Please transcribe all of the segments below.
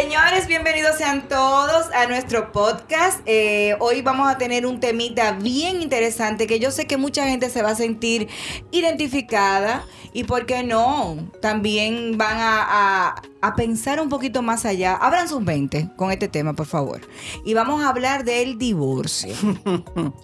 Señores, bienvenidos sean todos a nuestro podcast. Eh, hoy vamos a tener un temita bien interesante que yo sé que mucha gente se va a sentir identificada y, ¿por qué no? También van a, a- a pensar un poquito más allá. Abran sus 20 con este tema, por favor. Y vamos a hablar del divorcio.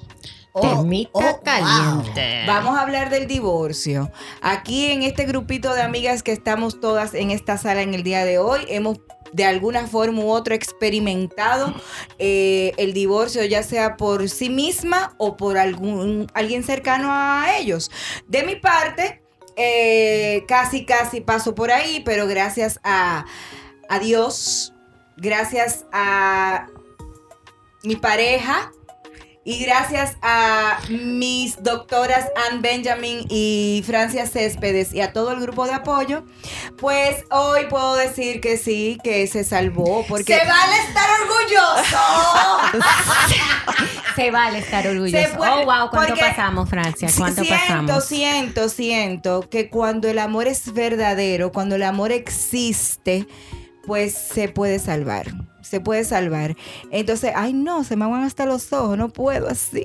Temita oh, caliente. Vamos a hablar del divorcio. Aquí en este grupito de amigas que estamos todas en esta sala en el día de hoy, hemos de alguna forma u otra experimentado eh, el divorcio, ya sea por sí misma o por algún alguien cercano a ellos. De mi parte, eh, casi casi paso por ahí, pero gracias a, a Dios, gracias a mi pareja, y gracias a mis doctoras Ann Benjamin y Francia Céspedes y a todo el grupo de apoyo, pues hoy puedo decir que sí, que se salvó. Porque ¡Se vale estar orgulloso! Se vale estar orgulloso. Puede- oh, wow, ¿cuánto pasamos, Francia? ¿Cuánto siento, pasamos? siento, siento que cuando el amor es verdadero, cuando el amor existe, pues se puede salvar. Se puede salvar. Entonces, ay no, se me van hasta los ojos, no puedo así.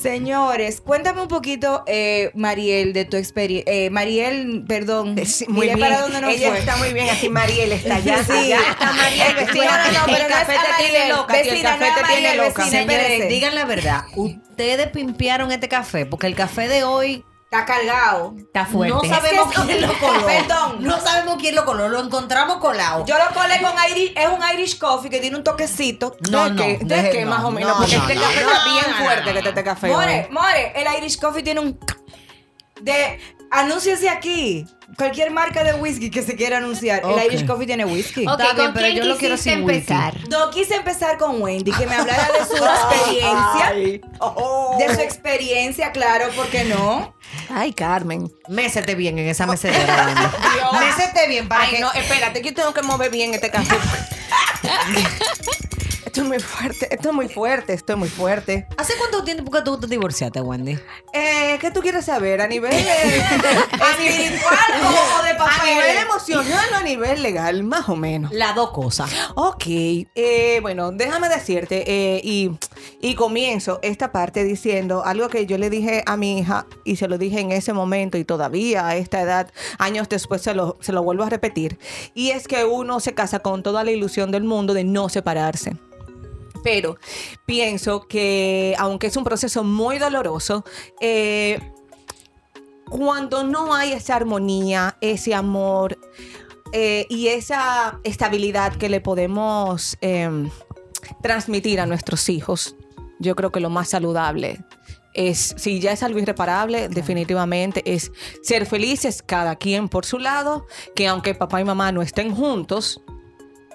Señores, cuéntame un poquito, eh, Mariel, de tu experiencia. Eh, Mariel, perdón. Sí, muy bien. para dónde no Ella fue. está muy bien. Aquí Mariel está allá. Sí. allá está Mariel vestida. No, no, no, pero el café te tiene loca. el Vecina, café no te tiene Mariel, loca. vecina. Señores, digan la verdad. Ustedes pimpearon este café porque el café de hoy Está cargado. Está fuerte. no sabemos Es quién lo coló. Perdón. No sabemos quién lo coló. Lo encontramos colado. Yo lo colé con Irish, es un Irish coffee que tiene un toquecito. No, ¿De no? ¿De no, más o menos? no, Porque este café está bien fuerte que te este café More, more, el Irish coffee tiene un de anúnciese aquí. Cualquier marca de whisky que se quiera anunciar, el Irish coffee tiene whisky. Ok, Está bien, ¿con pero quién yo lo quiero sin whisky. empezar? No quise empezar con Wendy, que me hablara de su experiencia. Ay. Oh. De su experiencia, claro, ¿por qué no? Ay, Carmen. Mésete bien en esa mecedora. Wendy. Mésete bien para Ay, que... no, espérate, que yo tengo que mover bien este café. esto es muy fuerte, esto es muy fuerte, esto es muy fuerte. ¿Hace cuánto tiempo que tú te divorciaste, Wendy? Eh, ¿Qué tú quieres saber? ¿A nivel a nivel- ¿Espiritual o de a papel? nivel emocional o a nivel legal? Más o menos. Las dos cosas. Ok, eh, bueno, déjame decirte, eh, y, y comienzo esta parte diciendo algo que yo le dije a mi hija y se lo dije en ese momento y todavía a esta edad, años después se lo, se lo vuelvo a repetir, y es que uno se casa con toda la ilusión del mundo de no separarse. Pero pienso que, aunque es un proceso muy doloroso, eh, cuando no hay esa armonía, ese amor eh, y esa estabilidad que le podemos em, transmitir a nuestros hijos, yo creo que lo más saludable es, si ya es algo irreparable, definitivamente es ser felices cada quien por su lado, que aunque papá y mamá no estén juntos,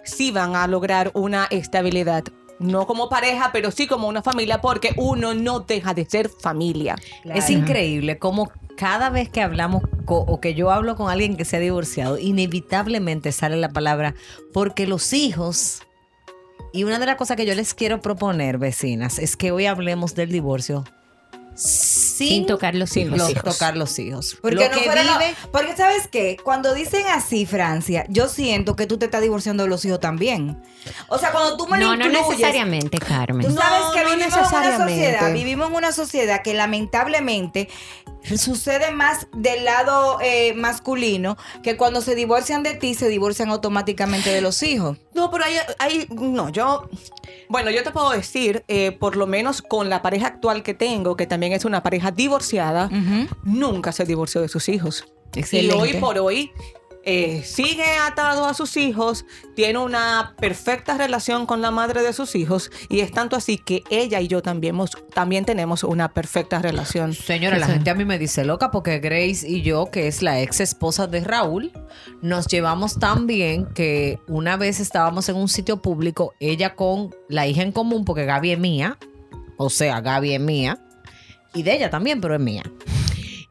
sí van a lograr una estabilidad. No como pareja, pero sí como una familia, porque uno no deja de ser familia. Es increíble cómo cada vez que hablamos o que yo hablo con alguien que se ha divorciado, inevitablemente sale la palabra porque los hijos. Y una de las cosas que yo les quiero proponer, vecinas, es que hoy hablemos del divorcio sin, Sin tocar los sin hijos. los- tocar los hijos. Porque Lo no que fuera lo- vive- porque sabes qué, cuando dicen así, Francia, yo siento que tú te estás divorciando de los hijos también. O sea, cuando tú me lo No, no incluyes, necesariamente, Carmen. Tú sabes No, que no vivimos en una necesariamente. sociedad, vivimos en una sociedad que lamentablemente sucede más del lado eh, masculino que cuando se divorcian de ti se divorcian automáticamente de los hijos. No, pero ahí, ahí- no, yo, bueno, yo te puedo decir, eh, por lo menos con la pareja actual que tengo, que también es una pareja divorciada, nunca se divorció de sus hijos. Excelente. Y hoy por hoy eh, sigue atado a sus hijos, tiene una perfecta relación con la madre de sus hijos y es tanto así que ella y yo también, tenemos una perfecta relación. Señora, la gente a mí me dice loca porque Grace y yo, que es la ex esposa de Raúl, nos llevamos tan bien que una vez estábamos en un sitio público, ella con la hija en común, porque Gaby es mía, o sea, Gaby es mía, y de ella también, pero es mía.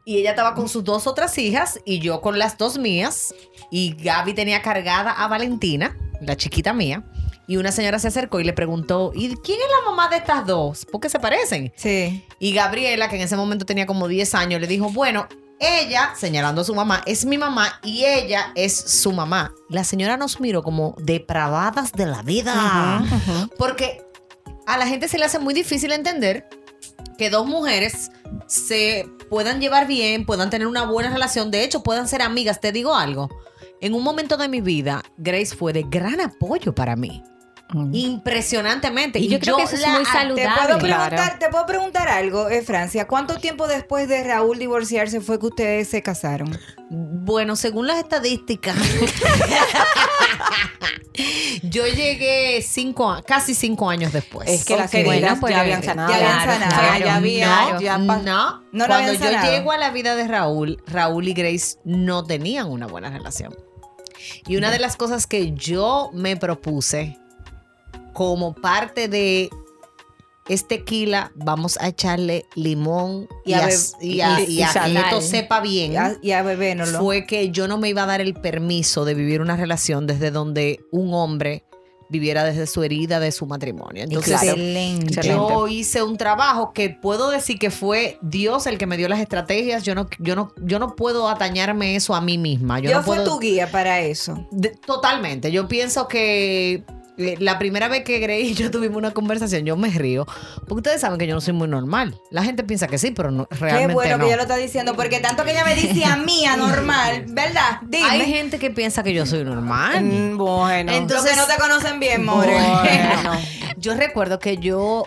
Y ella estaba con sus dos otras hijas y yo con las dos mías. Y Gaby tenía cargada a Valentina, la chiquita mía. Y una señora se acercó y le preguntó, ¿y quién es la mamá de estas dos? ¿Por qué se parecen? Sí. Y Gabriela, que en ese momento tenía como 10 años, le dijo, bueno, ella, señalando a su mamá, es mi mamá y ella es su mamá. La señora nos miró como depravadas de la vida. Porque a la gente se le hace muy difícil entender que dos mujeres se puedan llevar bien, puedan tener una buena relación, de hecho puedan ser amigas. Te digo algo, en un momento de mi vida, Grace fue de gran apoyo para mí. Impresionantemente. Y yo creo que eso es muy ¿Te saludable. puedo, preguntar, Claro. te puedo preguntar algo, eh, Francia? ¿Cuánto tiempo después de Raúl divorciarse fue que ustedes se casaron? Bueno, según las estadísticas, yo llegué cinco, a- casi cinco años después. Es que las heridas bueno, pues, ya habían sanado. ya habían sanado. Ya, ya había, no, ya no. No Cuando yo llego a la vida de Raúl, Raúl y Grace no tenían una buena relación. Y una de las cosas que yo me propuse como parte de este tequila, vamos a echarle limón y, Y a, a y a- y- y a y que esto sepa bien Y a, y a bebénoslo. fue que yo no me iba a dar el permiso de vivir una relación desde donde un hombre viviera desde su herida de su matrimonio. Entonces. Excelente. Excelente. yo hice un trabajo que puedo decir que fue Dios el que me dio las estrategias. Yo no, yo no, yo no puedo atañarme eso a mí misma. Yo, Yo no fui puedo- tu guía para eso. de- totalmente. Yo pienso que la primera vez que Grey y yo tuvimos una conversación, yo me río. Porque ustedes saben que yo no soy muy normal. La gente piensa que sí, pero no, realmente Qué bueno no. que ella lo está diciendo, porque tanto que ella me dice a mí, anormal, ¿verdad? Dime. Hay gente que piensa que yo soy normal. Mm, bueno. Entonces- Los que no te conocen bien, more. Bueno. Yo recuerdo que yo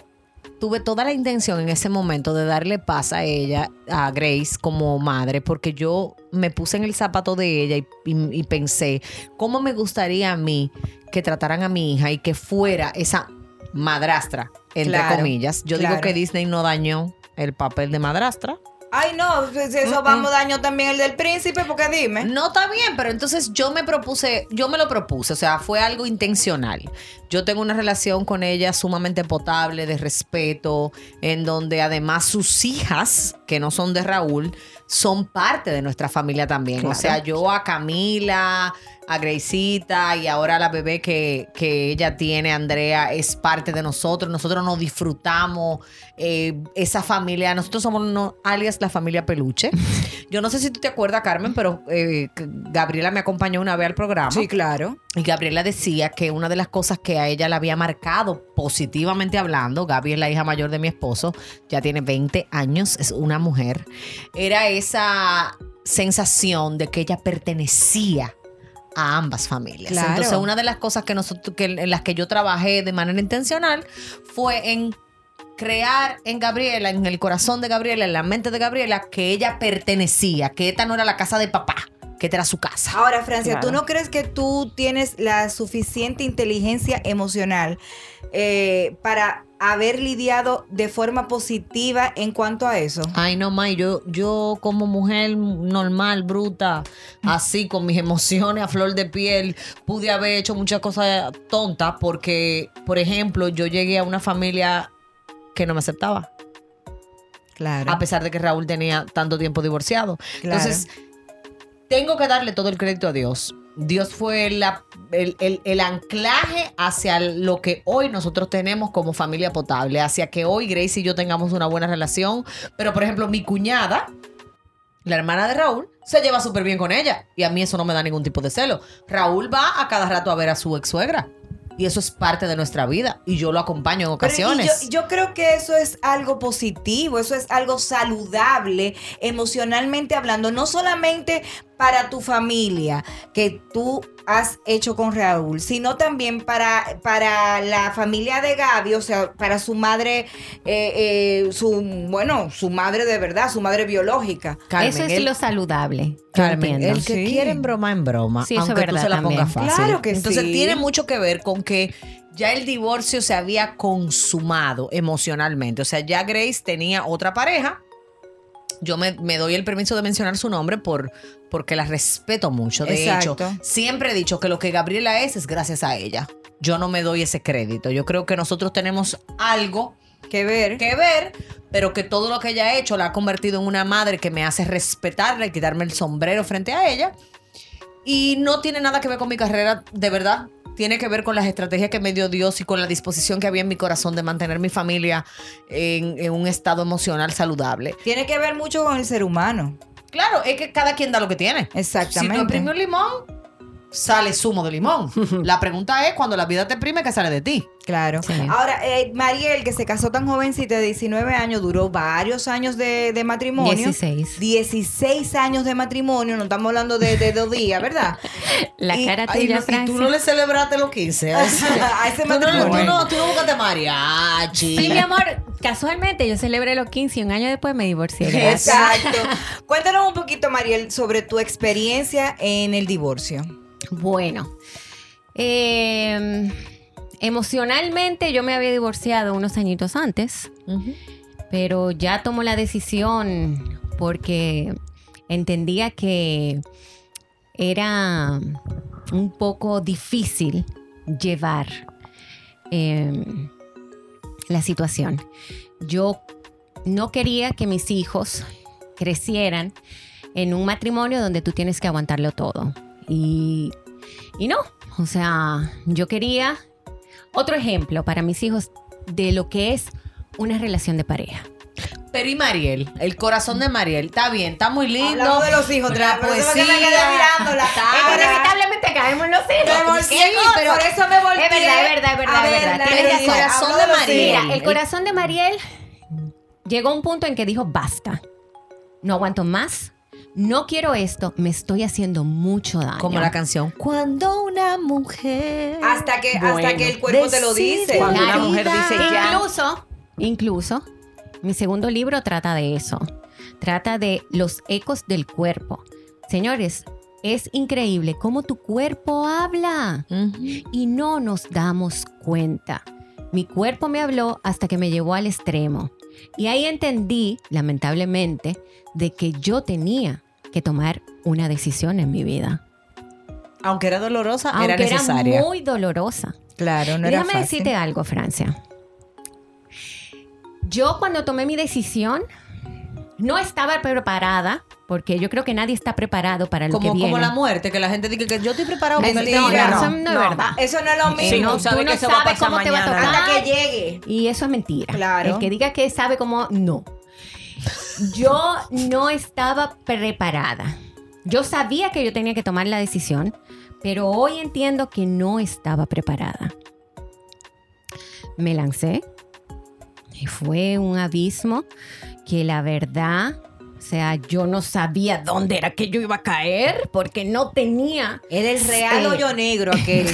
tuve toda la intención en ese momento de darle paz a ella, a Grace, como madre, porque yo me puse en el zapato de ella y, y- y pensé, ¿cómo me gustaría a mí que trataran a mi hija y que fuera esa madrastra, entre Claro, comillas? Yo claro. digo que Disney no dañó el papel de madrastra. Ay, no, pues eso vamos daño también el del príncipe, porque dime. No está bien, pero entonces yo me propuse, yo me lo propuse, o sea, fue algo intencional. Yo tengo una relación con ella sumamente potable, de respeto, en donde además sus hijas, que no son de Raúl, son parte de nuestra familia también. O sea, yo a Camila, a y ahora la bebé que, que ella tiene, Andrea, es parte de nosotros. Nosotros nos disfrutamos eh, esa familia. Nosotros somos no, alias la familia Peluche. Yo no sé si tú te acuerdas, Carmen, pero eh, Gabriela me acompañó una vez al programa. Sí, claro. Y Gabriela decía que una de las cosas que a ella la había marcado positivamente hablando, Gaby es la hija mayor de mi esposo, ya tiene 20 años, es una mujer, era esa sensación de que ella pertenecía a ambas familias. Claro. Entonces, una de las cosas que nosotros que en las que yo trabajé de manera intencional fue en crear en Gabriela, en el corazón de Gabriela, en la mente de Gabriela, que ella pertenecía, que esta no era la casa de papá, que esta era su casa. Ahora, Francia, ¿tú no crees que tú tienes la suficiente inteligencia emocional eh, para haber lidiado de forma positiva en cuanto a eso? Ay, no, May, yo, yo como mujer normal, bruta, así, con mis emociones a flor de piel, pude haber hecho muchas cosas tontas porque, por ejemplo, yo llegué a una familia que no me aceptaba, Claro. a pesar de que Raúl tenía tanto tiempo divorciado. Claro. Entonces, tengo que darle todo el crédito a Dios. Dios fue la- el, el- el anclaje hacia lo que hoy nosotros tenemos como familia potable, hacia que hoy Grace y yo tengamos una buena relación. Pero, por ejemplo, mi cuñada, la hermana de Raúl, se lleva súper bien con ella. Y a mí eso no me da ningún tipo de celo. Raúl va a cada rato a ver a su ex suegra. Y eso es parte de nuestra vida. Y yo lo acompaño en Pero, ocasiones. yo, yo creo que eso es algo positivo, eso es algo saludable emocionalmente hablando, no solamente para tu familia que tú has hecho con Raúl, sino también para, para la familia de Gaby, o sea, para su madre, eh, eh, su, bueno, su madre de verdad, su madre biológica. Carmen, Eso es él- lo saludable. Carmen, el que Sí. quiere en broma en broma, Sí, aunque tú se la también. pongas fácil. Claro que Entonces sí. tiene mucho que ver con que ya el divorcio se había consumado emocionalmente. O sea, ya Grace tenía otra pareja. Yo me, me doy el permiso de mencionar su nombre por, porque la respeto mucho. De Exacto. hecho, siempre he dicho que lo que Gabriela es es gracias a ella. Yo no me doy ese crédito. Yo creo que nosotros tenemos algo Que ver. que ver, pero que todo lo que ella ha hecho la ha convertido en una madre que me hace respetarla y quitarme el sombrero frente a ella. Y no tiene nada que ver con mi carrera, de verdad. Tiene que ver con las estrategias que me dio Dios y con la disposición que había en mi corazón de mantener mi familia en, en un estado emocional saludable. Tiene que ver mucho con el ser humano. Claro, es que cada quien da lo que tiene. Exactamente. Si tú un limón, sale zumo de limón. la pregunta es, cuando la vida te exprime, ¿qué sale de ti? Claro. Sí. Ahora, eh, Mariel, que se casó tan jovencita de 19 años, duró varios años de, de matrimonio. 16. 16 años de matrimonio, no estamos hablando de, de dos días, ¿verdad? La Y- cara tuya, y tú no le celebraste los 15. A ese tú, no, matrimonio. tú, no, tú no buscaste mariachi. Sí, mi amor, casualmente yo celebré los 15 y un año después me divorcié. gracias. Exacto. Cuéntanos un poquito, Mariel, sobre tu experiencia en el divorcio. Bueno, eh, emocionalmente yo me había divorciado unos añitos antes, pero ya tomó la decisión porque entendía que era un poco difícil llevar eh, la situación. Yo no quería que mis hijos crecieran en un matrimonio donde tú tienes que aguantarlo todo. Y, y no, o sea, yo quería otro ejemplo para mis hijos de lo que es una relación de pareja. Pero y Mariel, el corazón de Mariel, está bien, está muy lindo. Hablando de los hijos, la por eso fue que poesía. me quedé mirando la cara. Inevitablemente caemos los Me hijos. volteé, Sí, pero por eso me volteé. Es verdad, es verdad, es verdad, A es ver, verdad. la- el razón. corazón Hablo de Mariel. Mira, el corazón de Mariel llegó a un punto en que dijo, basta, no aguanto más, no quiero esto, me estoy haciendo mucho daño. Como la canción. Cuando una mujer. Hasta que, hasta que el cuerpo te lo dice. Cuando una mujer dice ya. Incluso, incluso, mi segundo libro trata de eso. Trata de los ecos del cuerpo. Señores, es increíble cómo tu cuerpo habla y no nos damos cuenta. Mi cuerpo me habló hasta que me llevó al extremo. Y ahí entendí, lamentablemente, de que yo tenía que tomar una decisión en mi vida. Aunque era dolorosa, Aunque era necesaria. era muy dolorosa. Claro, no Y era Déjame fácil. decirte algo, Francia. Yo cuando tomé mi decisión no estaba preparada, porque yo creo que nadie está preparado para lo Como, que viene. como la muerte, que la gente dice que yo estoy preparado con el No, eso no, es verdad. Eso no es lo Sí, mismo. no tú no sabes cómo te va a tocar. Hasta que llegue. Y eso es mentira. Claro. El que diga que sabe cómo, no. Yo no estaba preparada. Yo sabía que yo tenía que tomar la decisión, pero hoy entiendo que no estaba preparada. Me lancé y fue un abismo que la verdad, o sea, yo no sabía dónde era que yo iba a caer porque no tenía Era el real Eh. hoyo negro aquel.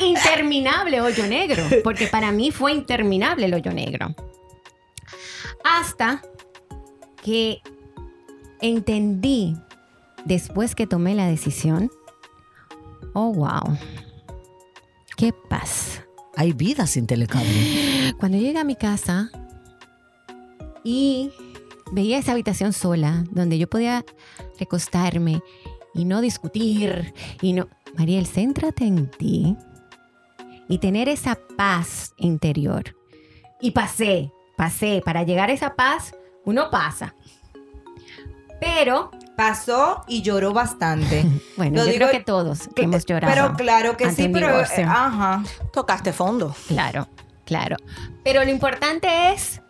interminable hoyo negro, porque para mí fue interminable el hoyo negro. Hasta que entendí, después que tomé la decisión, oh, wow, qué paz. Hay vida sin telecable. Cuando llegué a mi casa y veía esa habitación sola, donde yo podía recostarme y no discutir y no... Mariel, céntrate en ti y tener esa paz interior. Y pasé, pasé. Para llegar a esa paz, uno pasa. Pero, Pasó y lloró bastante. bueno, Lo yo digo- creo que todos hemos llorado. Pero claro que sí, pero eh, ajá. Tocaste fondo. Claro, claro. Pero lo importante es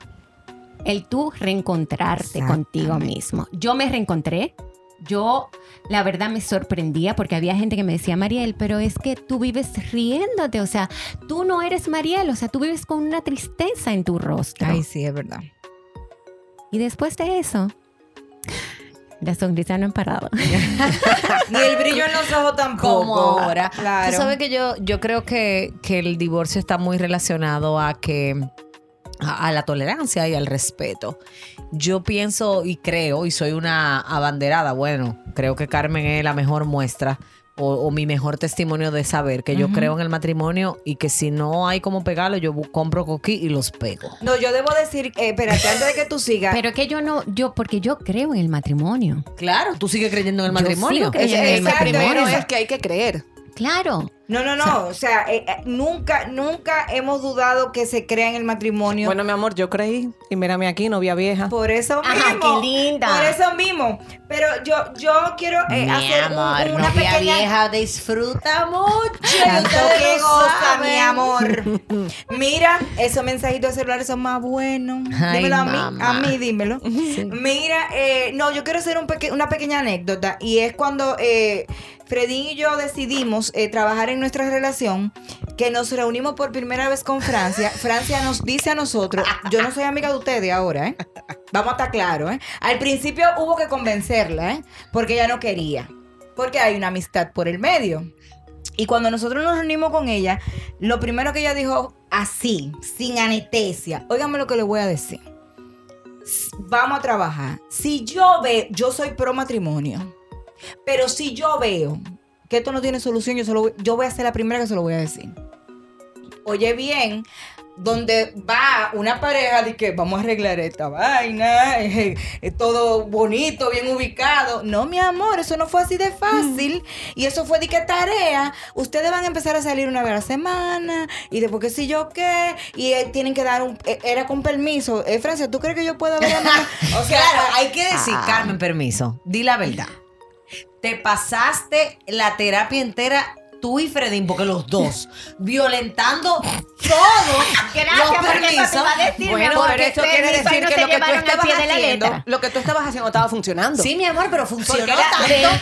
el tú reencontrarte contigo mismo. Yo me reencontré. Yo, la verdad, me sorprendía porque había gente que me decía, Mariel, pero es que tú vives riéndote. O sea, tú no eres Mariel. O sea, tú vives con una tristeza en tu rostro. Ay, sí, es verdad. Y después de eso, la sonrisa no ha parado. Ni el brillo en los ojos tampoco. Como ahora. Claro. Tú sabes que yo, yo creo que, que el divorcio está muy relacionado a que a, a la tolerancia y al respeto. Yo pienso y creo, y soy una abanderada, bueno, creo que Carmen es la mejor muestra o, o mi mejor testimonio de saber que yo creo en el matrimonio y que si no hay como pegarlo, yo compro coquí y los pego. No, yo debo decir, eh, espérate, antes de que tú sigas. Pero que yo no, yo, porque yo creo en el matrimonio. Claro, tú sigues creyendo en el Yo matrimonio. sigo creyendo Es- en el exacto, matrimonio. Pero es que hay que creer. Claro. No, no, no. O sea, eh, eh, nunca, nunca hemos dudado que se crea en el matrimonio. Bueno, mi amor, yo creí. Y mírame aquí, novia vieja. por eso Ajá, mismo. qué linda. Por eso mismo. Pero yo, yo quiero eh, Mi hacer un- amor, una novia pequeña. vieja disfruta mucho. Tanto que goza, mi amor. Mira, esos mensajitos de celulares son más buenos. Ay, dímelo a mí, a mí dímelo. Mira, eh, no, yo quiero hacer un peque- una pequeña anécdota y es cuando eh, Fredín y yo decidimos eh, trabajar en nuestra relación, que nos reunimos por primera vez con Francia. Francia nos dice a nosotros, yo no soy amiga de ustedes ahora, ¿eh? Vamos a estar claros, ¿eh? Al principio hubo que convencerla, ¿eh? Porque ella no quería. Porque hay una amistad por el medio. Y cuando nosotros nos reunimos con ella, lo primero que ella dijo, así, sin anestesia, óigame lo que le voy a decir. Vamos a trabajar. Si yo veo, yo soy pro matrimonio, pero si yo veo que esto no tiene solución, yo, se lo voy- yo voy a ser la primera que se lo voy a decir. Oye bien, donde va una pareja de que vamos a arreglar esta vaina, eh, todo bonito, bien ubicado. No, mi amor, eso no fue así de fácil. Y eso fue de que tarea. Ustedes van a empezar a salir una vez a la semana y después que si yo qué. Y eh, tienen que dar un... eh, era con permiso. Eh, Francia, ¿tú crees que yo puedo ver a? O sea, Claro, hay que decir, ah. Carmen, permiso. Di la verdad. Te pasaste la terapia entera tú y Fredín, porque los dos, violentando todos Gracias, los eso permisos. a decir, Bueno, amor, pero eso quiere decir no que lo que tú estabas la haciendo, letra. lo que tú estabas haciendo estaba funcionando. Sí, mi amor, pero funcionó tanto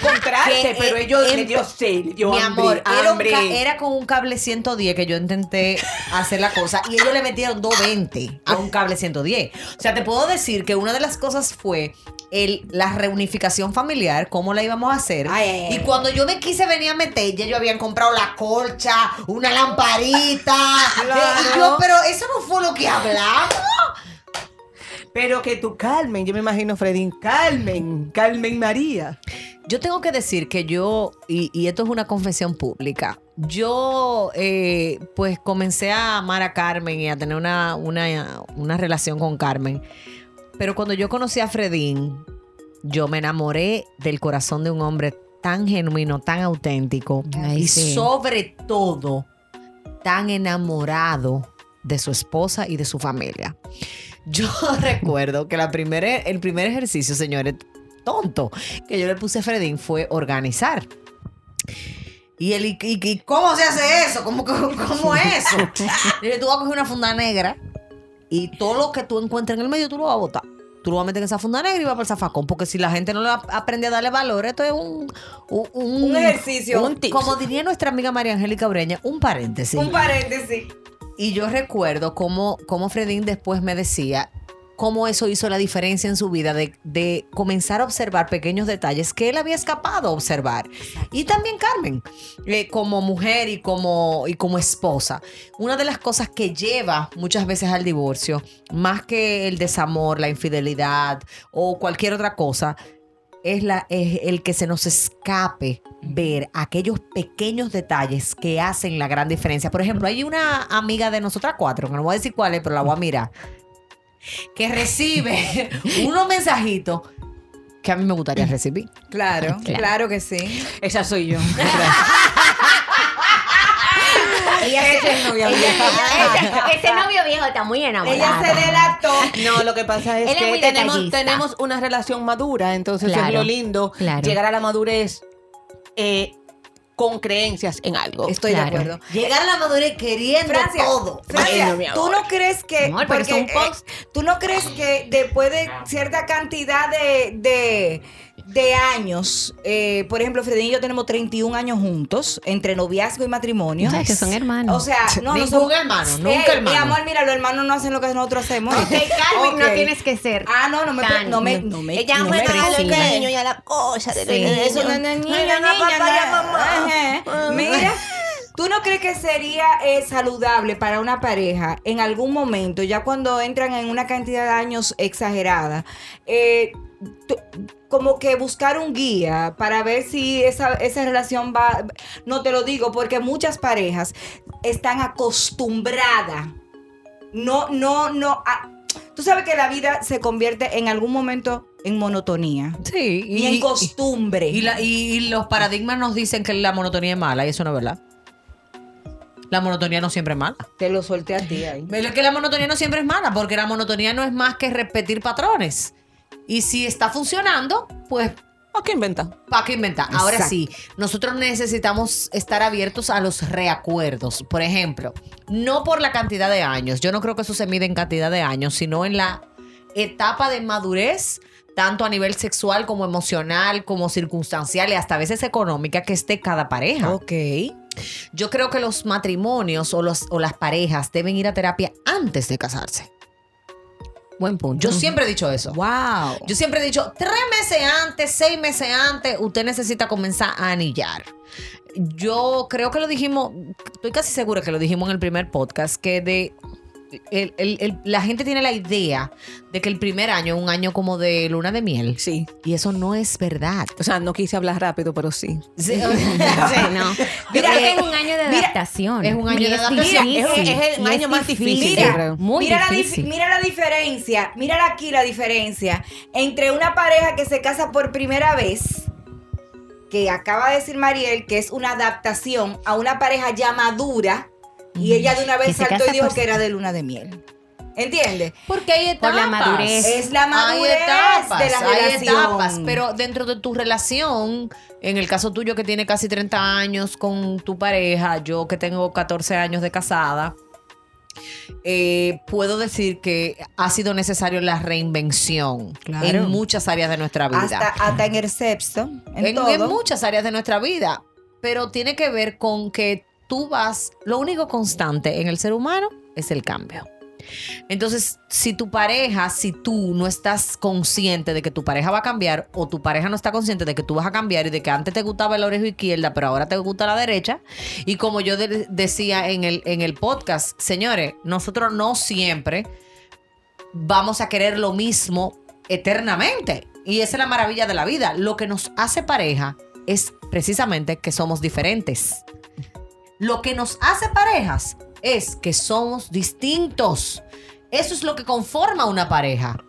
pero eh, ellos em- le dio sed, dio Mi hambre, amor, era, un con un cable 110 que yo intenté hacer la cosa y ellos le metieron 220 a un cable 110. O sea, te puedo decir que una de las cosas fue el, la reunificación familiar, cómo la íbamos a hacer. Ay. Y cuando yo me quise venir a meter, ya yo habían comprado la colcha, una lamparita. Claro. Y yo, pero eso no fue lo que hablamos. Pero que tú, Carmen, yo me imagino, Fredín, Carmen, Carmen María. Yo tengo que decir que yo, y, y esto es una confesión pública, yo eh, pues comencé a amar a Carmen y a tener una, una, una relación con Carmen. Pero cuando yo conocí a Fredín, yo me enamoré del corazón de un hombre tan genuino, tan auténtico Ay, y sí. sobre todo tan enamorado de su esposa y de su familia. Yo recuerdo que la primera, el primer ejercicio, señores, tonto, que yo le puse a Fredín fue organizar. Y él, ¿y, cómo se hace eso? ¿Cómo, cómo, cómo es eso? Tú vas a coger una funda negra y todo lo que tú encuentres en el medio tú lo vas a botar. Tú lo vas a meter en esa funda negra y vas para el zafacón. Porque si la gente no le ap- aprende a darle valor, esto es un... Un, Un ejercicio. un tip. Como diría nuestra amiga María Angélica Breña, un paréntesis. Un paréntesis. Y yo recuerdo cómo, cómo Fredín después me decía cómo eso hizo la diferencia en su vida de, de comenzar a observar pequeños detalles que él había escapado a observar. Y también Carmen, eh, como mujer y como, y como esposa. Una de las cosas que lleva muchas veces al divorcio, más que el desamor, la infidelidad o cualquier otra cosa, es, la, es el que se nos escape ver aquellos pequeños detalles que hacen la gran diferencia. Por ejemplo, hay una amiga de nosotras cuatro, no voy a decir cuál es, pero la voy a mirar, que recibe unos mensajitos que a mí me gustaría recibir. Claro, claro, Claro. que sí. Esa soy yo. Ella Ese es novio ella- viejo. ese, ese novio viejo está muy enamorado. Ella se delató. No, lo que pasa es Él que tenemos, detallista. tenemos una relación madura, entonces Claro, es lo lindo claro. llegar a la madurez eh, con creencias en algo. Estoy Claro. de acuerdo. Llegar a la madurez queriendo Francia, todo. Francia, mi ¿tú no crees que, Amor, porque, eh, tú no crees que después de cierta cantidad de, de, de años, eh, por ejemplo, Fredín y yo tenemos 31 años juntos, entre noviazgo y matrimonio. O sea, que son hermanos. O sea, no, no Ningún somos- hermano, nunca Ey, hermano. Mi amor, mira, los hermanos no hacen lo que nosotros hacemos. Ok, Carmen, no tienes que ser. Ah, no, no me, tan- no me, no me, Ella no me una presiona. niña, y a la cosa Sí. Eso no es de niño, ya, no. mamá. Ajá. Mira, ¿tú no crees que sería eh, saludable para una pareja en algún momento, ya cuando entran en una cantidad de años exagerada, eh, como que buscar un guía para ver si esa, esa relación va... No te lo digo porque muchas parejas están acostumbradas. No, no, no. a- Tú sabes que la vida se convierte en algún momento en monotonía. Sí. Y, en costumbre. y la- y- y los paradigmas nos dicen que la monotonía es mala y eso no es verdad. La monotonía no siempre es mala. Te lo solté a ti ahí. Pero es que la monotonía no siempre es mala, porque la monotonía no es más que repetir patrones. Y si está funcionando, pues ¿O qué inventa? ¿Para qué inventar? Ahora Exacto. sí, nosotros necesitamos estar abiertos a los reacuerdos. Por ejemplo, no por la cantidad de años, yo no creo que eso se mide en cantidad de años, sino en la etapa de madurez, tanto a nivel sexual como emocional, como circunstancial y hasta a veces económica que esté cada pareja. Ok. Yo creo que los matrimonios o, los, o las parejas deben ir a terapia antes de casarse. Buen punto. Yo siempre he dicho eso. Wow. Yo siempre he dicho, tres meses antes, seis meses antes, usted necesita comenzar a anillar. Yo creo que lo dijimos, estoy casi segura que lo dijimos en el primer podcast, que de el- el- el- la gente tiene la idea de que el primer año es un año como de luna de miel. Sí. Y eso no es verdad. O sea, no quise hablar rápido, pero sí. Sí, Sí, no. Mira, Mira, es un año de mira, adaptación. es un año de adaptación. difícil, Es- es el y año más difícil, Mira, muy La difícil. dif- mira la diferencia, mira aquí la diferencia entre una pareja que se casa por primera vez, que acaba de decir Mariel, que es una adaptación a una pareja ya madura, y ella de una vez saltó y dijo por- que era de luna de miel. ¿Entiendes? Porque hay etapas. Por la madurez. Es la madurez hay etapas, de la hay relación. etapas, pero dentro de tu relación, en el caso tuyo que tiene casi 30 años con tu pareja, yo que tengo 14 años de casada, eh, puedo decir que ha sido necesario la reinvención Claro. en muchas áreas de nuestra vida. Hasta, hasta en el sexo, en, en, todo. en muchas áreas de nuestra vida, pero tiene que ver con que tú vas, lo único constante en el ser humano es el cambio. Entonces, si tu pareja, si tú no estás consciente de que tu pareja va a cambiar o tu pareja no está consciente de que tú vas a cambiar y de que antes te gustaba la oreja izquierda, pero ahora te gusta la derecha, y como yo de- decía en el, en el podcast, señores, nosotros no siempre vamos a querer lo mismo eternamente. Y esa es la maravilla de la vida. Lo que nos hace pareja es precisamente que somos diferentes. Lo que nos hace parejas es que somos distintos. Eso es lo que conforma una pareja.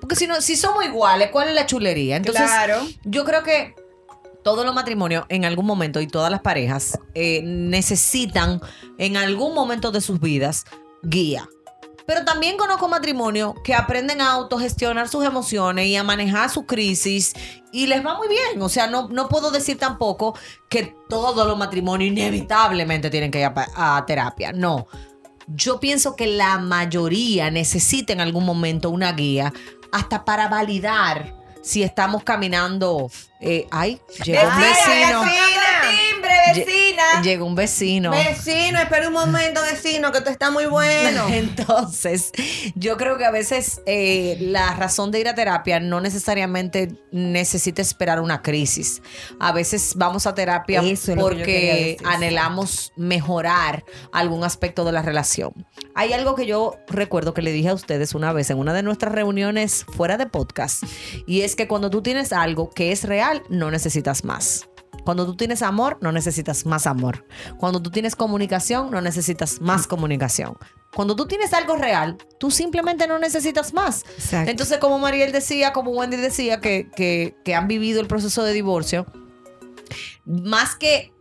Porque si, no, si somos iguales, ¿cuál es la chulería? Entonces, claro. yo creo que todos los matrimonios en algún momento y todas las parejas eh, necesitan en algún momento de sus vidas guía. Pero también conozco matrimonios que aprenden a autogestionar sus emociones y a manejar su crisis y les va muy bien. O sea, no, no puedo decir tampoco que todos los matrimonios inevitablemente tienen que ir a, terapia. No. Yo pienso que la mayoría necesita en algún momento una guía hasta para validar si estamos caminando. eh, ay, llegó un vecino. Vecina. Llegó un vecino. Vecino, espera un momento, vecino, que esto está muy bueno. Entonces, yo creo que a veces eh, la razón de ir a terapia no necesariamente necesita esperar una crisis. A veces vamos a terapia Eso porque anhelamos mejorar algún aspecto de la relación. Hay algo que yo recuerdo que le dije a ustedes una vez en una de nuestras reuniones fuera de podcast, y es que cuando tú tienes algo que es real, no necesitas más. Cuando tú tienes amor, no necesitas más amor. Cuando tú tienes comunicación, no necesitas más comunicación. Cuando tú tienes algo real, tú simplemente no necesitas más. Exacto. Entonces, como Mariel decía, como Wendy decía, que, que- que han vivido el proceso de divorcio, más que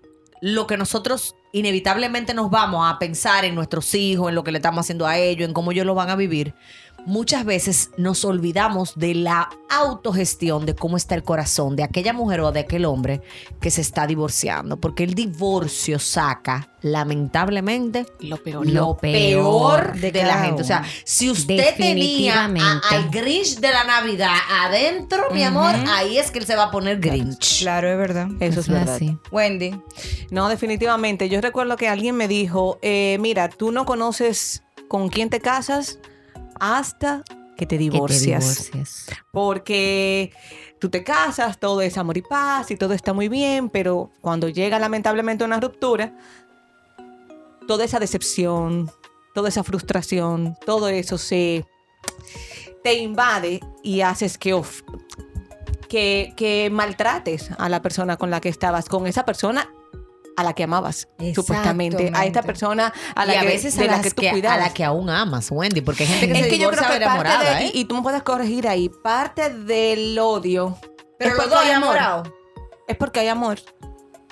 lo que nosotros inevitablemente nos vamos a pensar en nuestros hijos, en lo que le estamos haciendo a ellos, en cómo ellos lo van a vivir, muchas veces nos olvidamos de la autogestión, de cómo está el corazón de aquella mujer o de aquel hombre que se está divorciando, porque el divorcio saca, lamentablemente, Lo peor. lo peor de de, la gente. O sea, si usted tenía a- al Grinch de la Navidad adentro, mi amor, ahí es que él se va a poner Grinch. Claro, es verdad. Eso es verdad. así. Wendy. No, definitivamente. Yo recuerdo que alguien me dijo, eh, mira, tú no conoces con quién te casas hasta que te Que te divorcias. divorcias. Porque tú te casas, todo es amor y paz y todo está muy bien, pero cuando llega lamentablemente una ruptura, toda esa decepción, toda esa frustración, todo eso se te invade y haces que, of- que, que maltrates a la persona con la que estabas, con esa persona a la que amabas, supuestamente, a esta persona a la y a que, veces a, la que tú que, a cuidabas. la que aún amas, Wendy, porque hay gente que es se que yo creo que parte enamorada, de, ¿eh? y tú me puedes corregir ahí, parte del odio Pero hay amor. enamorados. Es porque hay amor.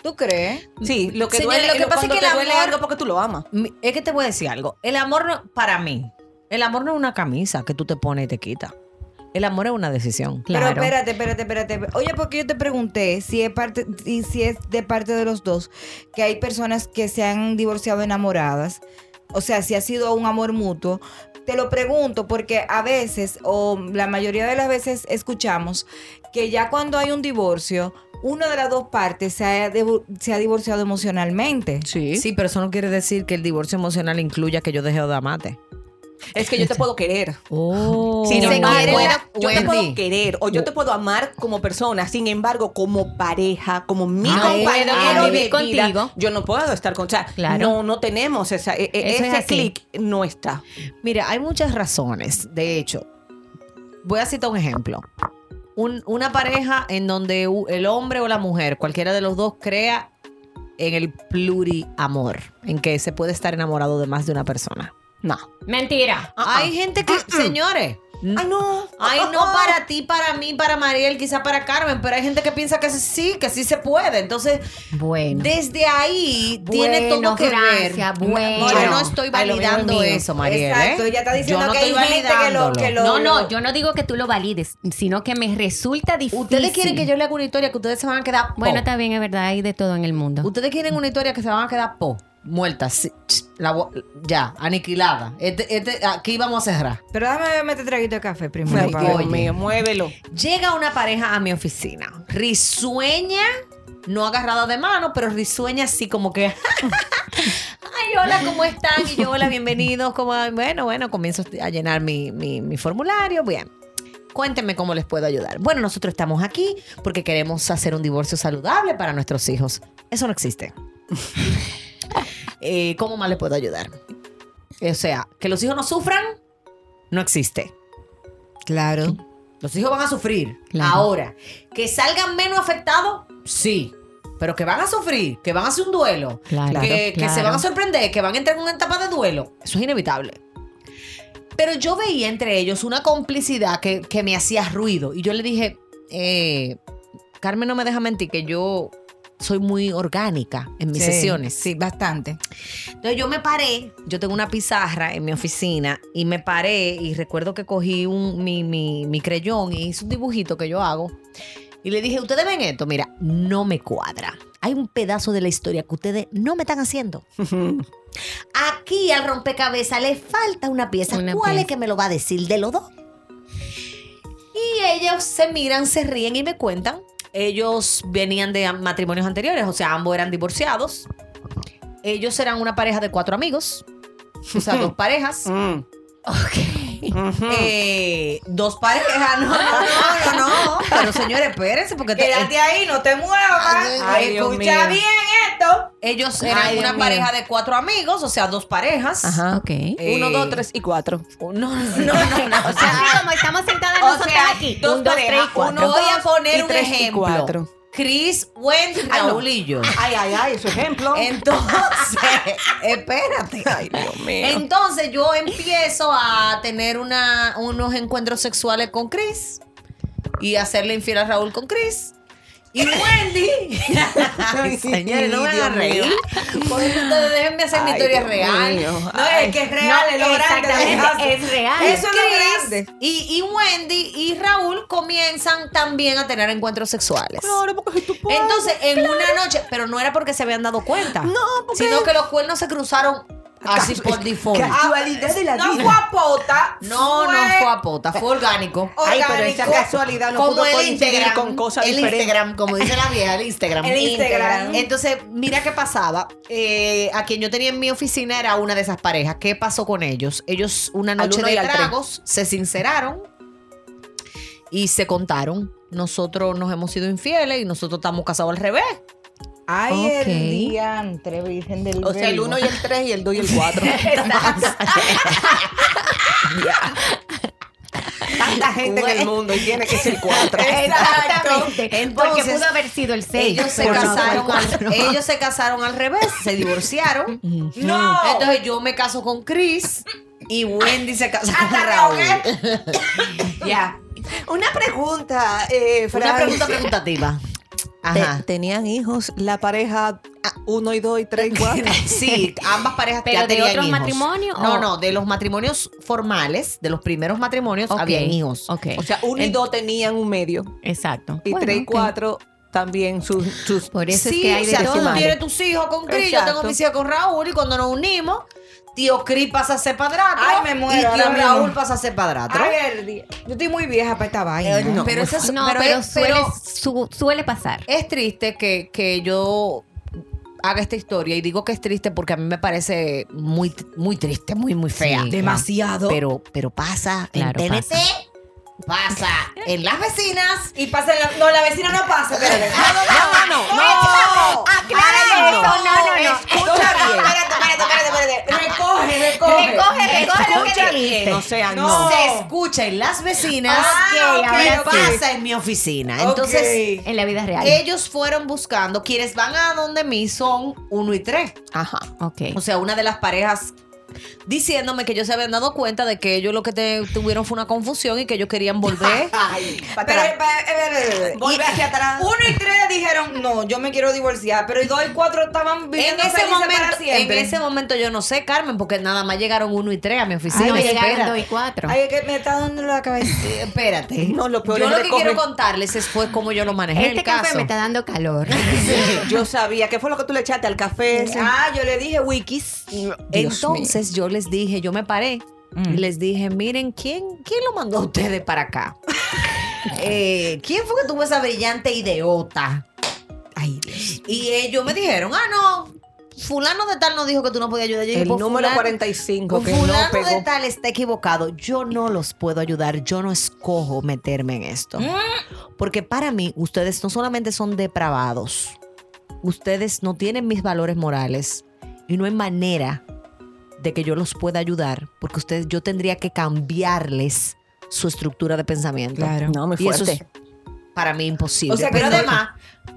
¿Tú crees? Sí, lo que duele, lo que lo- pasa es que el duele amor- algo porque tú lo amas. Es que te voy a decir algo. El amor para mí, el amor no es una camisa que tú te pones y te quitas. El amor es una decisión. Claro. Pero espérate, espérate, espérate. Oye, porque yo te pregunté si es parte y si es de parte de los dos que hay personas que se han divorciado enamoradas. O sea, si ha sido un amor mutuo. Te lo pregunto porque a veces, o la mayoría de las veces, escuchamos que ya cuando hay un divorcio, una de las dos partes se ha, se ha divorciado emocionalmente. Sí. Sí, pero eso no quiere decir que el divorcio emocional incluya que yo deje de amarte. Es que yo te puedo querer. Oh. Sin Se embargo, quiere, yo te puedo querer o yo te puedo amar como persona. Sin embargo, como pareja, como mi Ah, compañero bueno, de vivir vida, contigo. yo no puedo estar con. O sea, Claro. no, no tenemos esa, e- e- es ese clic no está. Mira, hay muchas razones. De hecho, voy a citar un ejemplo. Un- una pareja en donde el hombre o la mujer, cualquiera de los dos, crea en el pluriamor, en que se puede estar enamorado de más de una persona. No. Mentira. Hay gente que, señores, Ay, no. Ay, no para ti, para mí, para Mariel, quizá para Carmen, pero hay gente que piensa que sí, que sí se puede. Entonces, Bueno. desde ahí tiene todo que Francia, ver. bueno. Yo no estoy validando eso, Mariel. Exacto, ¿eh? ella está diciendo Yo no que hay gente que lo, validándolo. que lo- No, no, yo no digo que tú lo valides, sino que me resulta difícil. Ustedes quieren que yo le haga una historia que ustedes se van a quedar po. Bueno, está bien, es verdad, hay de todo en el mundo. Ustedes quieren una historia que se van a quedar po, sí, ch, la ya, aniquilada. Este, este, aquí vamos a cerrar. Pero déjame meter traguito de café primero. Ay, Dios mío, muévelo. Llega una pareja a mi oficina, risueña, no agarrada de mano, pero risueña así como que, ay, hola, ¿cómo están? Y yo, hola, bienvenidos. Como, bueno, bueno, comienzo a llenar mi, mi- mi formulario. Bien. Cuéntenme cómo les puedo ayudar. Bueno, nosotros estamos aquí porque queremos hacer un divorcio saludable para nuestros hijos. Eso no existe. Eh, ¿Cómo más les puedo ayudar? O sea, que los hijos no sufran, no existe. Claro. Los hijos van a sufrir. Claro. Ahora, que salgan menos afectados, sí. Pero que van a sufrir, que van a hacer un duelo, Claro, que, se van a sorprender, que van a entrar en una etapa de duelo. Eso es inevitable. Pero yo veía entre ellos una complicidad que, que me hacía ruido. Y yo le dije, eh, Carmen no me deja mentir que yo soy muy orgánica en mis Sí, sesiones. Sí, bastante. Entonces yo me paré, yo tengo una pizarra en mi oficina y me paré y recuerdo que cogí un, mi, mi, mi creyón y hice un dibujito que yo hago y le dije, ¿ustedes ven esto? Mira, no me cuadra. Hay un pedazo de la historia que ustedes no me están haciendo. Aquí al rompecabezas le falta una pieza. Una ¿Cuál es que me lo va a decir de los dos? Y ellos se miran, se ríen y me cuentan. Ellos venían de matrimonios anteriores, o sea, ambos eran divorciados. Ellos eran una pareja de cuatro amigos. O sea, dos parejas. Mm. Eh, dos parejas. No, no, no, no, no. Pero señores, espérense, porque te- Quédate ahí, no te muevas. Ay, Escucha mío. bien esto. ellos eran Ay, Dios una mío. pareja de cuatro amigos, o sea, dos parejas. Ajá. Ok. Eh, Uno, dos, tres y cuatro. No, no, no, no. O sea, así como estamos sentadas nosotras aquí. dos un, dos, tres y cuatro. uno, Voy a poner y un tres y ejemplo. Chris, no. Raúl y yo. Ay, ay, ay, su ejemplo. Entonces, espérate. Ay, Dios mío. Entonces yo empiezo a tener una, unos encuentros sexuales con Chris y hacerle infiel a Raúl con Chris. Y Wendy. Ay, señores, no me hagan reír. Por eso ustedes déjenme hacer mi Ay, historia real. mío. No, es que es real, es lo grande. es real. Eso es lo grande. y, y Wendy y Raúl comienzan también a tener encuentros sexuales. Claro, porque si tú puedes. Entonces, en una noche, pero no era porque se habían dado cuenta. No, porque- Sino que los cuernos se cruzaron así por default. Casualidad de la No vida. fue a pota. No, no fue a pota, fue orgánico. Ay, pero esa orgánico. casualidad no como pudo el Instagram, con cosas el diferentes. Instagram, como dice la vieja, el Instagram. El Instagram. Entonces, mira qué pasaba. Eh, a quien yo tenía en mi oficina era una de esas parejas. ¿Qué pasó con ellos? Ellos una noche de tragos se sinceraron y se contaron. Nosotros nos hemos sido infieles y nosotros estamos casados al revés. Ay, Ok. el diantre, Virgen del O sea, el Verbo. 1 y el 3 y el 2 y el 4. Tanta gente en el mundo y tiene que ser 4. Exactamente. Porque Entonces, pudo haber sido el 6. Ellos se, casaron al, ellos se casaron al revés, se divorciaron. No. Entonces yo me caso con Chris y Wendy se casa con Hasta Raúl. Ya. Una pregunta, eh, Una pregunta preguntativa. Ajá. Te- tenían hijos, la pareja ah, uno y dos y tres y cuatro. Sí, ambas parejas ¿Pero ya de tenían otros hijos. matrimonios No, no, de los matrimonios formales, de los primeros matrimonios, Ok, habían hijos. O sea, uno y dos tenían un medio. exacto. Y Bueno, tres y cuatro también sus, sus Por eso sí, es que hay o de sea, todo. tú tienes tus hijos con Cris, yo tengo mis hijos con Raúl y cuando nos unimos, tío Cris pasa a ser padrastro Ay, me muero y tío ahora mismo. Raúl pasa a ser padrastro. Ay, yo estoy muy vieja para esta vaina. Eh, no, pero eso es, No, pero pero, es- suele, pero su- suele pasar. es triste que, que yo haga esta historia y digo que es triste porque a mí me parece muy, muy triste, muy, muy fea. Sí, Demasiado. Pero, pero pasa Claro, en TNT, pasa. pasa en las vecinas. y pasa en la, no, la vecina no pasa, espérate. No, no, no. Aclara eso, no, no, no. Escucha bien. Espérate, espérate, espérate, espérate. Recoge, recoge. Recoge, o sea, No. no. Se escucha en las vecinas Ah, ok, pero ok. pasa en mi oficina. Entonces. En la vida real. ellos fueron buscando, quienes van a donde mí son uno y tres. Ajá. ok. O sea, una de las parejas diciéndome que ellos se habían dado cuenta de que ellos lo que te- tuvieron fue una confusión y que ellos querían volver. Ay, Pero, eh, eh, eh, Vuelve y- hacia atrás. Uno y tres dijeron, no, yo me quiero divorciar. Pero y dos y cuatro estaban En viviendo ese, felices momento, para en ese momento yo no sé, Carmen, porque nada más llegaron uno y tres a mi oficina. Ay, no llegaron dos y cuatro. Ay, es que me está dando la cabeza. Eh, Espérate. No, lo peor yo es lo que quiero contarles es fue cómo yo lo manejé este el café caso. me está dando calor. Yo sabía. ¿Qué fue lo que tú le echaste al café ese? ah, yo le dije wikis. Entonces yo les dije, yo me paré y les dije, miren, ¿quién, quién lo mandó a ustedes para acá? Eh, ¿Quién fue que tuvo esa brillante ideota? Ay, Dios. Y ellos me dijeron, ah, no, fulano de tal nos dijo que tú no podías ayudar. Yo El "Pues, número fulano- 45 pues, que no fulano de pegó. tal está equivocado. Yo no los puedo ayudar. Yo no escojo meterme en esto. Mm. Porque para mí, ustedes no solamente son depravados, ustedes no tienen mis valores morales y no hay manera de que yo los pueda ayudar porque ustedes, yo tendría que cambiarles su estructura de pensamiento. Claro. No, muy Y eso fuerte. es para mí imposible. O sea, que Pero además,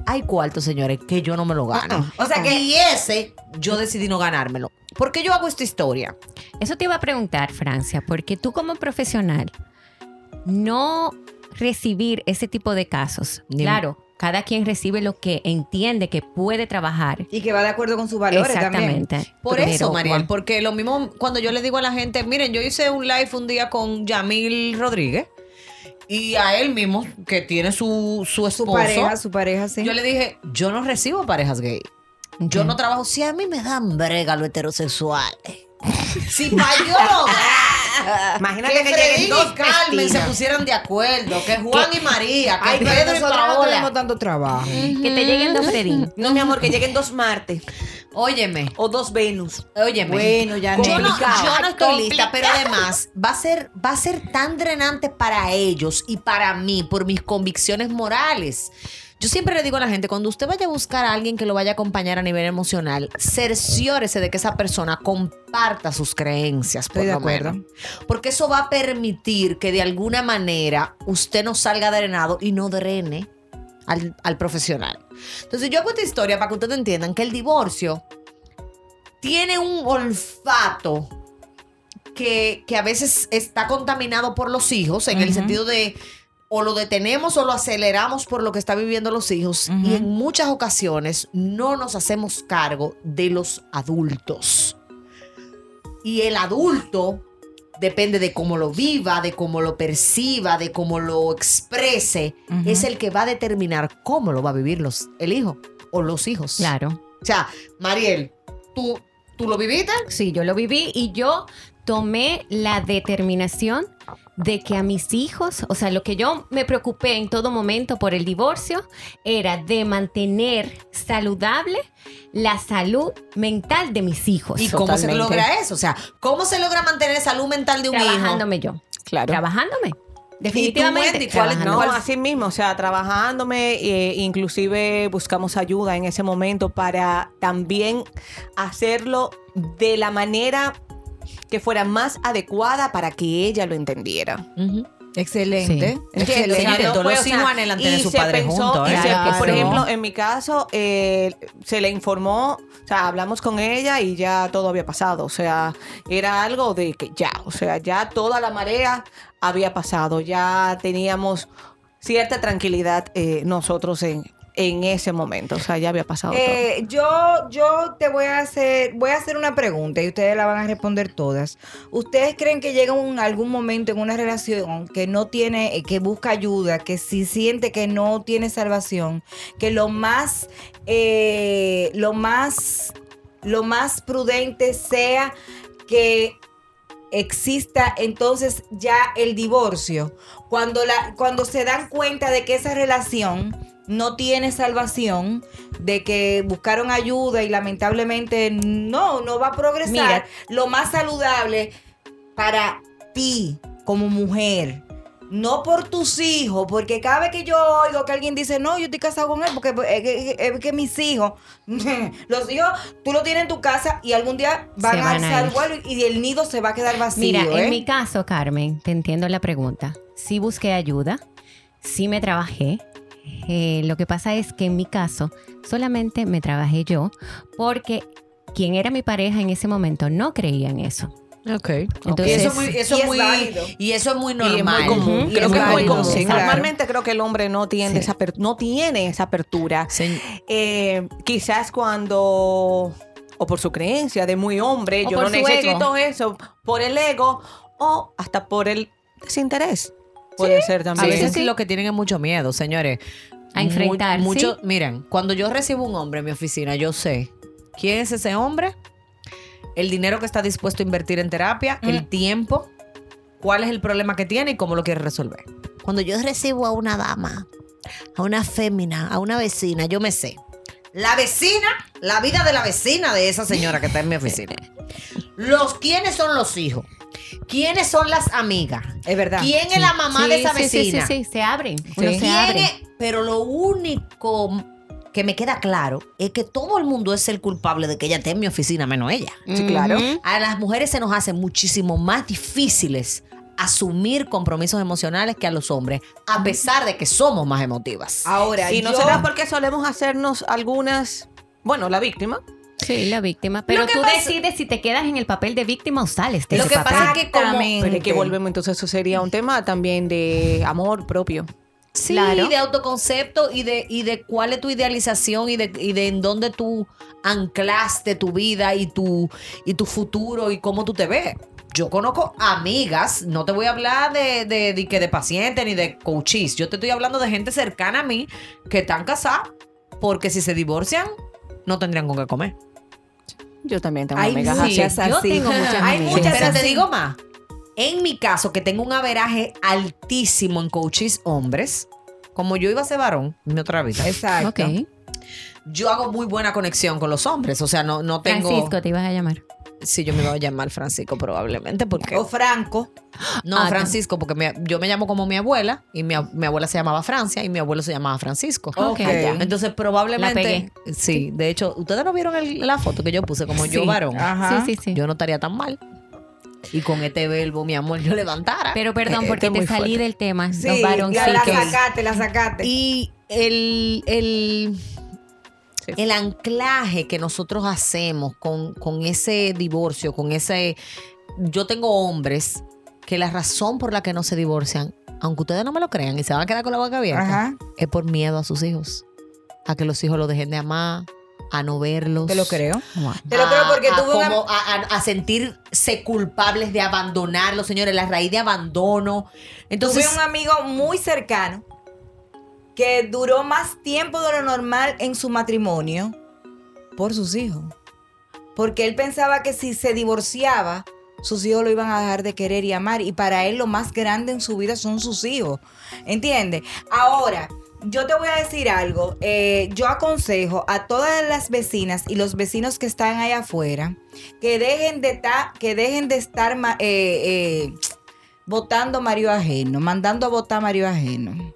hay cuartos, señores, que yo no me lo gano. Uh-uh. O sea que- Y ese, yo decidí no ganármelo. ¿Por qué yo hago esta historia? Eso te iba a preguntar, Francia, porque tú como profesional, no recibir ese tipo de casos. Ni- Claro, cada quien recibe lo que entiende que puede trabajar. Y que va de acuerdo con sus valores también. Exactamente. Por Pero, eso, Mariel, porque lo mismo cuando yo le digo a la gente, miren, yo hice un live un día con Yamil Rodríguez y a él mismo, que tiene su, su Su pareja, su pareja, sí. yo le dije, yo no recibo parejas gay. Yo no trabajo, si a mí me dan brega lo heterosexual. si pa' yo lograr Imagínate que, que, Freddy lleguen dos y Carmen se pusieron de acuerdo, que Juan y María, que Ay, Pedro y no Paola. tenemos tanto trabajo. Que te lleguen dos Freddy. No, mi amor, que lleguen dos Marte Óyeme, o dos Venus. óyeme. Bueno, ya yo no, yo no estoy lista, pero además va a ser va a ser tan drenante para ellos y para mí por mis convicciones morales. Yo siempre le digo a la gente, cuando usted vaya a buscar a alguien que lo vaya a acompañar a nivel emocional, cerciórese de que esa persona comparta sus creencias, por Estoy de lo acuerdo. menos. Porque eso va a permitir que de alguna manera usted no salga drenado y no drene al, al profesional. Entonces yo hago esta historia para que ustedes entiendan que el divorcio tiene un olfato que, que a veces está contaminado por los hijos, en el sentido de o lo detenemos o lo aceleramos por lo que están viviendo los hijos. Y en muchas ocasiones no nos hacemos cargo de los adultos. Y el adulto depende de cómo lo viva, de cómo lo perciba, de cómo lo exprese, es el que va a determinar cómo lo va a vivir los, el hijo o los hijos. Claro. O sea, Mariel, ¿tú, ¿tú lo viviste? Sí, yo lo viví y yo tomé la determinación de que a mis hijos, o sea, lo que yo me preocupé en todo momento por el divorcio era de mantener saludable la salud mental de mis hijos. ¿Y cómo se logra eso? O sea, ¿cómo se logra mantener salud mental de un hijo? Trabajándome yo. Claro. Trabajándome. Wendy, Definitivamente. cuál es- trabajando. No, así mismo, o sea, trabajándome, eh, inclusive buscamos ayuda en ese momento para también hacerlo de la manera que fuera más adecuada para que ella lo entendiera. Excelente. Tener y su se padre pensó- juntos, ¿eh? y se- Claro por ejemplo, en mi caso, eh, se le informó, o sea, hablamos con ella y ya todo había pasado. O sea, era algo de que ya, o sea, ya toda la marea había pasado. Ya teníamos cierta tranquilidad eh, nosotros en, en ese momento. O sea, ya había pasado todo. Eh, yo, yo te voy a hacer, voy a hacer una pregunta y ustedes la van a responder todas. ¿Ustedes creen que llega un, algún momento en una relación que no tiene, eh, que busca ayuda, que si siente que no tiene salvación, que lo más, eh, lo más, lo más prudente sea que exista entonces ya el divorcio. Cuando, la, cuando se dan cuenta de que esa relación no tiene salvación, de que buscaron ayuda y lamentablemente no, no va a progresar, Mira. lo más saludable para ti como mujer. No por tus hijos, porque cada vez que yo oigo que alguien dice, no, yo estoy casado con él, porque es que, es que mis hijos, los hijos, tú los tienes en tu casa y algún día van a van a alzar y el nido se va a quedar vacío. Mira, ¿eh? en mi caso, Carmen, te entiendo la pregunta. Sí busqué ayuda, sí me trabajé. Eh, lo que pasa es que en mi caso solamente me trabajé yo porque quien era mi pareja en ese momento no creía en eso. Ok. Entonces- y eso es muy, eso Y es muy, válido. y eso es muy Y es normal. muy común. Creo Y es que es muy válido. común. Sí, claro. Normalmente creo que el hombre no tiene, Sí. esa, no tiene esa apertura. Eh, quizás cuando, o por su creencia de muy hombre, O yo no necesito eso, por el ego o hasta por el desinterés. Puede ser A también. veces sí. lo que tienen es mucho miedo, señores. A Mu- enfrentar, mucho, ¿sí? Miren, cuando yo recibo un hombre en mi oficina, yo sé quién es ese hombre, el dinero que está dispuesto a invertir en terapia, el tiempo, cuál es el problema que tiene y cómo lo quiere resolver. Cuando yo recibo a una dama, a una fémina, a una vecina, yo me sé. La vecina, la vida de la vecina de esa señora que está en mi oficina. Los, ¿Quiénes son los hijos? ¿Quiénes son las amigas? Es verdad. ¿Quién es la mamá Sí, de esa sí, sí, vecina? Sí, sí, se abren. Uno se ¿Quién abre. es? Pero lo único que me queda claro es que todo el mundo es el culpable de que ella esté en mi oficina, menos ella. Sí, claro. Ujú. A las mujeres se nos hace muchísimo más difíciles asumir compromisos emocionales que a los hombres, a pesar de que somos más emotivas. Ahora, Y no yo- será porque solemos hacernos algunas, bueno, la víctima. Sí, la víctima. Pero tú pasa- decides si te quedas en el papel de víctima o sales de Lo ese que papel. pasa es que como... Pero es que volvemos, entonces eso sería un tema también de amor propio. Sí, Claro. de autoconcepto y de, y de cuál es tu idealización y de, y de en dónde tú anclaste tu vida y tu, y tu futuro y cómo tú te ves. Yo conozco amigas, no te voy a hablar de, de, de que de pacientes ni de coaches, yo te estoy hablando de gente cercana a mí que están casadas porque si se divorcian no tendrían con qué comer. Yo también tengo Hay amigas muchas así. Yo así. tengo muchas Hay amigas. muchas Pero te digo más. En mi caso, que tengo un averaje altísimo en coaches hombres, como yo iba a ser varón, mi otra vida, Exacto. Ok. yo hago muy buena conexión con los hombres. O sea, no, no tengo. Francisco, te ibas a llamar. Sí, yo me iba a llamar Francisco probablemente porque. O Franco. No, Ah, Francisco, porque mi- yo me llamo como mi abuela y mi, ab- mi abuela se llamaba Francia y mi abuelo se llamaba Francisco. Ok. Entonces, probablemente. La Sí, de hecho, ustedes no vieron el- la foto que yo puse como yo varón. Ajá. Sí, sí, sí. Yo no estaría tan mal. Y con este verbo, mi amor, yo levantara. Pero perdón, Eh, porque te salí fuerte. del tema. Sí, los la, varoncitos. la sacaste, la sacaste. Y el, el, Sí. el anclaje que nosotros hacemos con, con ese divorcio, con ese... Yo tengo hombres que la razón por la que no se divorcian, aunque ustedes no me lo crean y se van a quedar con la boca abierta, Ajá. es por miedo a sus hijos. A que los hijos lo dejen de amar, a no verlos. Te lo creo. Wow. Te lo creo porque a, tuve una- como a, a- a sentirse culpables de abandonarlos, señores, la raíz de abandono. Entonces, Tuve un amigo muy cercano que duró más tiempo de lo normal en su matrimonio por sus hijos. Porque él pensaba que si se divorciaba, sus hijos lo iban a dejar de querer y amar. Y para él lo más grande en su vida son sus hijos. ¿Entiendes? Ahora, yo te voy a decir algo. Eh, yo aconsejo a todas las vecinas y los vecinos que están allá afuera que dejen de, ta- que dejen de estar eh, eh, votando marido ajeno, mandando a votar marido ajeno.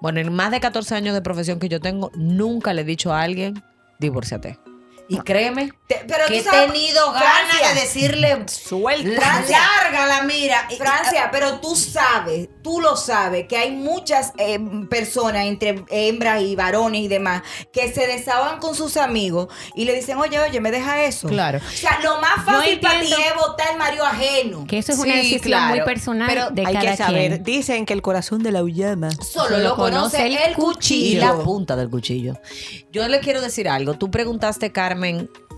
Bueno, en más de 14 años de profesión que yo tengo, nunca le he dicho a alguien, divórciate. Y créeme Te- pero que tú he tenido ganas de decirle, Suelta. Francia. lárgala, mira. Y- Francia, pero tú sabes, tú lo sabes, que hay muchas eh, personas, entre hembras y varones y demás, que se desahogan con sus amigos y le dicen, oye, oye, me deja eso. Claro. O sea, lo más fácil para ti es votar el marido ajeno. Que eso es una Sí, decisión claro. muy personal Pero de Hay cada que saber. quien. Dicen que el corazón de la uyama. Solo lo conoce el, cuchillo. y la punta del cuchillo. Yo le quiero decir algo. Tú preguntaste, Carmen,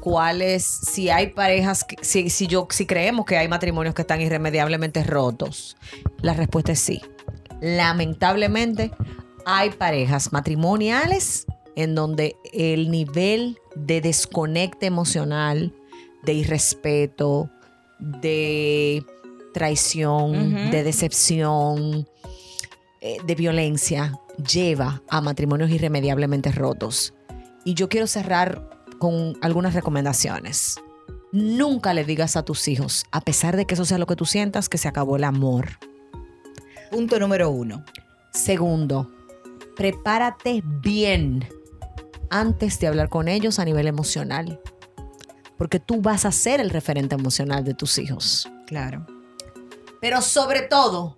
cuáles, si hay parejas, que- si, si yo, si creemos que hay matrimonios que están irremediablemente rotos. La respuesta es sí. Lamentablemente, hay parejas matrimoniales en donde el nivel de desconecte emocional, de irrespeto, de traición, de decepción, eh, de violencia lleva a matrimonios irremediablemente rotos. Y yo quiero cerrar con algunas recomendaciones. Nunca le digas a tus hijos, a pesar de que eso sea lo que tú sientas, que se acabó el amor. Punto número uno. Segundo, prepárate bien antes de hablar con ellos a nivel emocional. Porque tú vas a ser el referente emocional de tus hijos. Claro. Pero sobre todo,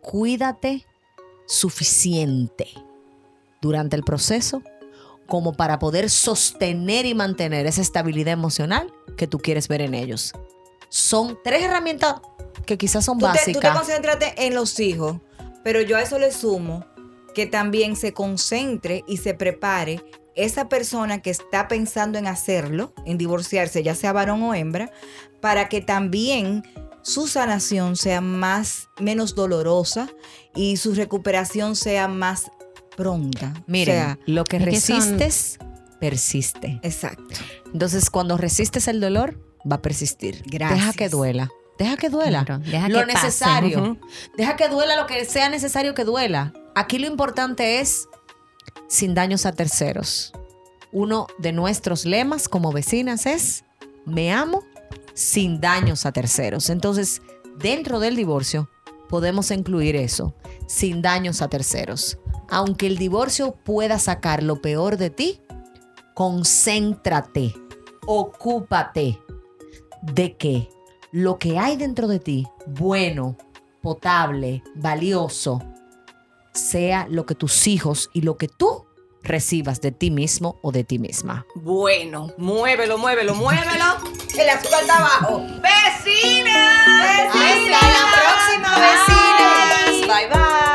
cuídate suficiente durante el proceso como para poder sostener y mantener esa estabilidad emocional que tú quieres ver en ellos. Son tres herramientas que quizás son Tú te, tú te básicas. concéntrate en los hijos, pero yo a eso le sumo que también se concentre y se prepare esa persona que está pensando en hacerlo, en divorciarse, ya sea varón o hembra, para que también su sanación sea más menos dolorosa y su recuperación sea más pronta. Miren, O sea, lo que son- resistes, persiste. exacto. Entonces, cuando resistes el dolor, va a persistir. Gracias. Deja que duela. Deja que duela. Claro, deja lo que pase. necesario. Deja que duela lo que sea necesario que duela. Aquí lo importante es sin daños a terceros. Uno de nuestros lemas como vecinas es me amo sin daños a terceros. Entonces, dentro del divorcio podemos incluir eso, sin daños a terceros. Aunque el divorcio pueda sacar lo peor de ti, concéntrate, ocúpate de que lo que hay dentro de ti, bueno, potable, valioso, sea lo que tus hijos y lo que tú recibas de ti mismo o de ti misma. Bueno, muévelo, muévelo, muévelo. El azúcar está abajo. ¡Vecina! Hasta la próxima, vecinas. Bye bye.